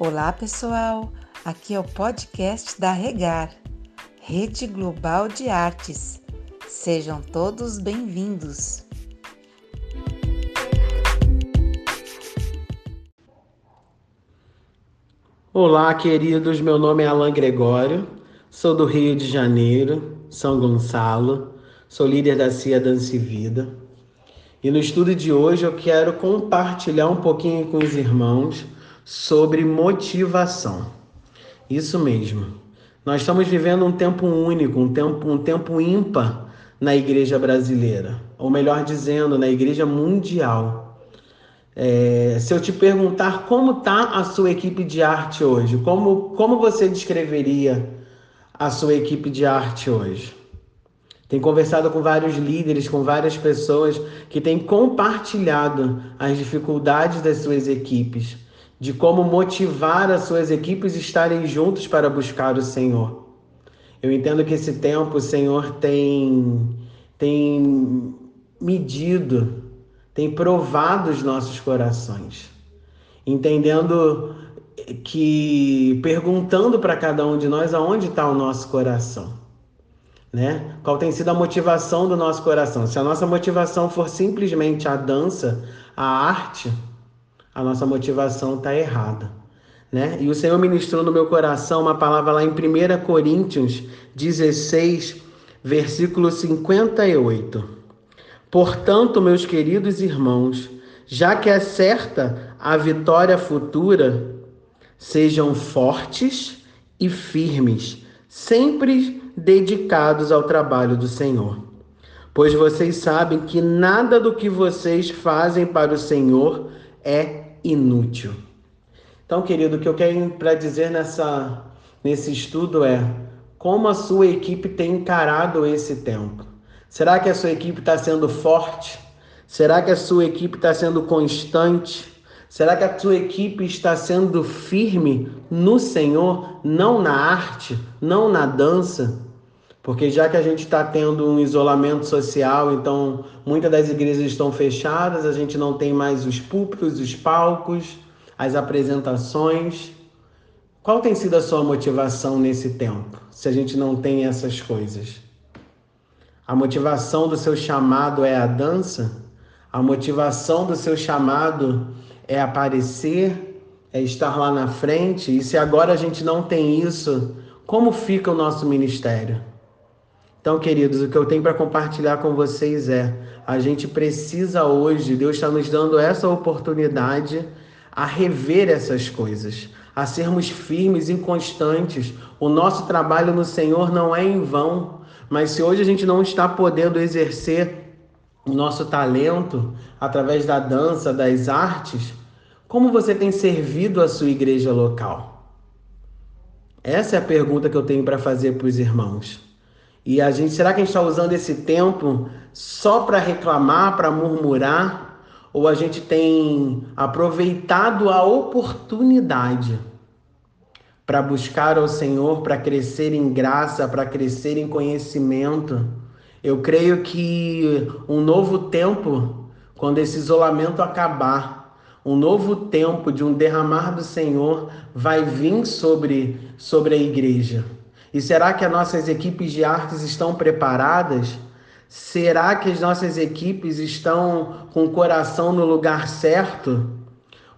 Olá, pessoal! Aqui é o podcast da Regar, Rede Global de Artes. Sejam todos bem-vindos. Olá, queridos. Meu nome é Alan Gregório, sou do Rio de Janeiro, São Gonçalo, sou líder da CIA Dança e Vida. E no estudo de hoje eu quero compartilhar um pouquinho com os irmãos sobre motivação. Isso mesmo. Nós estamos vivendo um tempo único, um tempo, um tempo ímpar na igreja brasileira, ou melhor dizendo, na igreja mundial. É, se eu te perguntar como está a sua equipe de arte hoje, como, como você descreveria a sua equipe de arte hoje? Tem conversado com vários líderes, com várias pessoas que têm compartilhado as dificuldades das suas equipes de como motivar as suas equipes a estarem juntos para buscar o Senhor. Eu entendo que esse tempo o Senhor tem, tem medido, tem provado os nossos corações, entendendo que perguntando para cada um de nós aonde está o nosso coração. Né? Qual tem sido a motivação do nosso coração? Se a nossa motivação for simplesmente a dança, a arte, a nossa motivação está errada. Né? E o Senhor ministrou no meu coração uma palavra lá em 1 Coríntios 16, versículo 58. Portanto, meus queridos irmãos, já que é certa a vitória futura, sejam fortes e firmes, sempre dedicados ao trabalho do Senhor. Pois vocês sabem que nada do que vocês fazem para o Senhor é inútil. Então, querido, o que eu quero para dizer nessa, nesse estudo é como a sua equipe tem encarado esse tempo. Será que a sua equipe está sendo forte? Será que a sua equipe está sendo constante? Será que a sua equipe está sendo firme no Senhor, não na arte, não na dança? Porque já que a gente está tendo um isolamento social, então muitas das igrejas estão fechadas, a gente não tem mais os púlpitos, os palcos, as apresentações. Qual tem sido a sua motivação nesse tempo, se a gente não tem essas coisas? A motivação do seu chamado é a dança? A motivação do seu chamado é aparecer, é estar lá na frente? E se agora a gente não tem isso, como fica o nosso ministério? Então, queridos, o que eu tenho para compartilhar com vocês é: a gente precisa hoje, Deus está nos dando essa oportunidade a rever essas coisas, a sermos firmes e constantes. O nosso trabalho no Senhor não é em vão, mas se hoje a gente não está podendo exercer o nosso talento através da dança, das artes, como você tem servido a sua igreja local? Essa é a pergunta que eu tenho para fazer para os irmãos. E a gente, será que a gente está usando esse tempo só para reclamar, para murmurar? Ou a gente tem aproveitado a oportunidade para buscar ao Senhor, para crescer em graça, para crescer em conhecimento? Eu creio que um novo tempo, quando esse isolamento acabar, um novo tempo de um derramar do Senhor vai vir sobre, sobre a igreja. E será que as nossas equipes de artes estão preparadas? Será que as nossas equipes estão com o coração no lugar certo?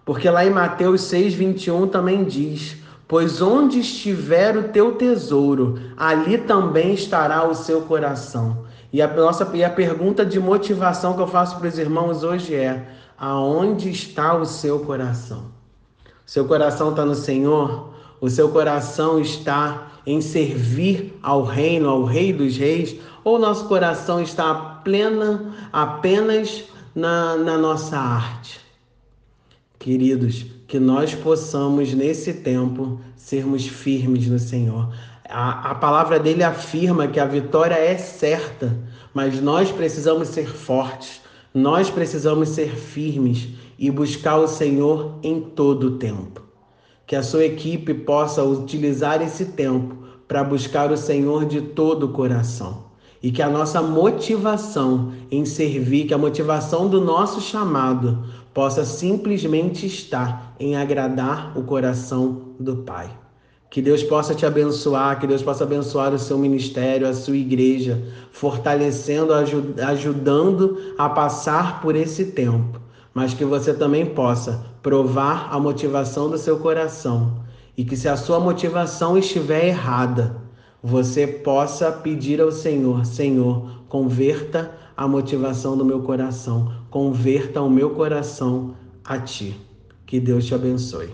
Porque lá em Mateus 6:21 também diz: Pois onde estiver o teu tesouro, ali também estará o seu coração. E a nossa e a pergunta de motivação que eu faço para os irmãos hoje é: aonde está o seu coração? O seu coração está no Senhor? O seu coração está em servir ao reino, ao Rei dos Reis, ou nosso coração está plena apenas na, na nossa arte? Queridos, que nós possamos nesse tempo sermos firmes no Senhor. A, a palavra dele afirma que a vitória é certa, mas nós precisamos ser fortes, nós precisamos ser firmes e buscar o Senhor em todo o tempo que a sua equipe possa utilizar esse tempo para buscar o Senhor de todo o coração e que a nossa motivação em servir, que a motivação do nosso chamado possa simplesmente estar em agradar o coração do Pai. Que Deus possa te abençoar, que Deus possa abençoar o seu ministério, a sua igreja, fortalecendo, ajudando a passar por esse tempo, mas que você também possa provar a motivação do seu coração e que se a sua motivação estiver errada, você possa pedir ao Senhor: Senhor, converta a motivação do meu coração, converta o meu coração a ti. Que Deus te abençoe.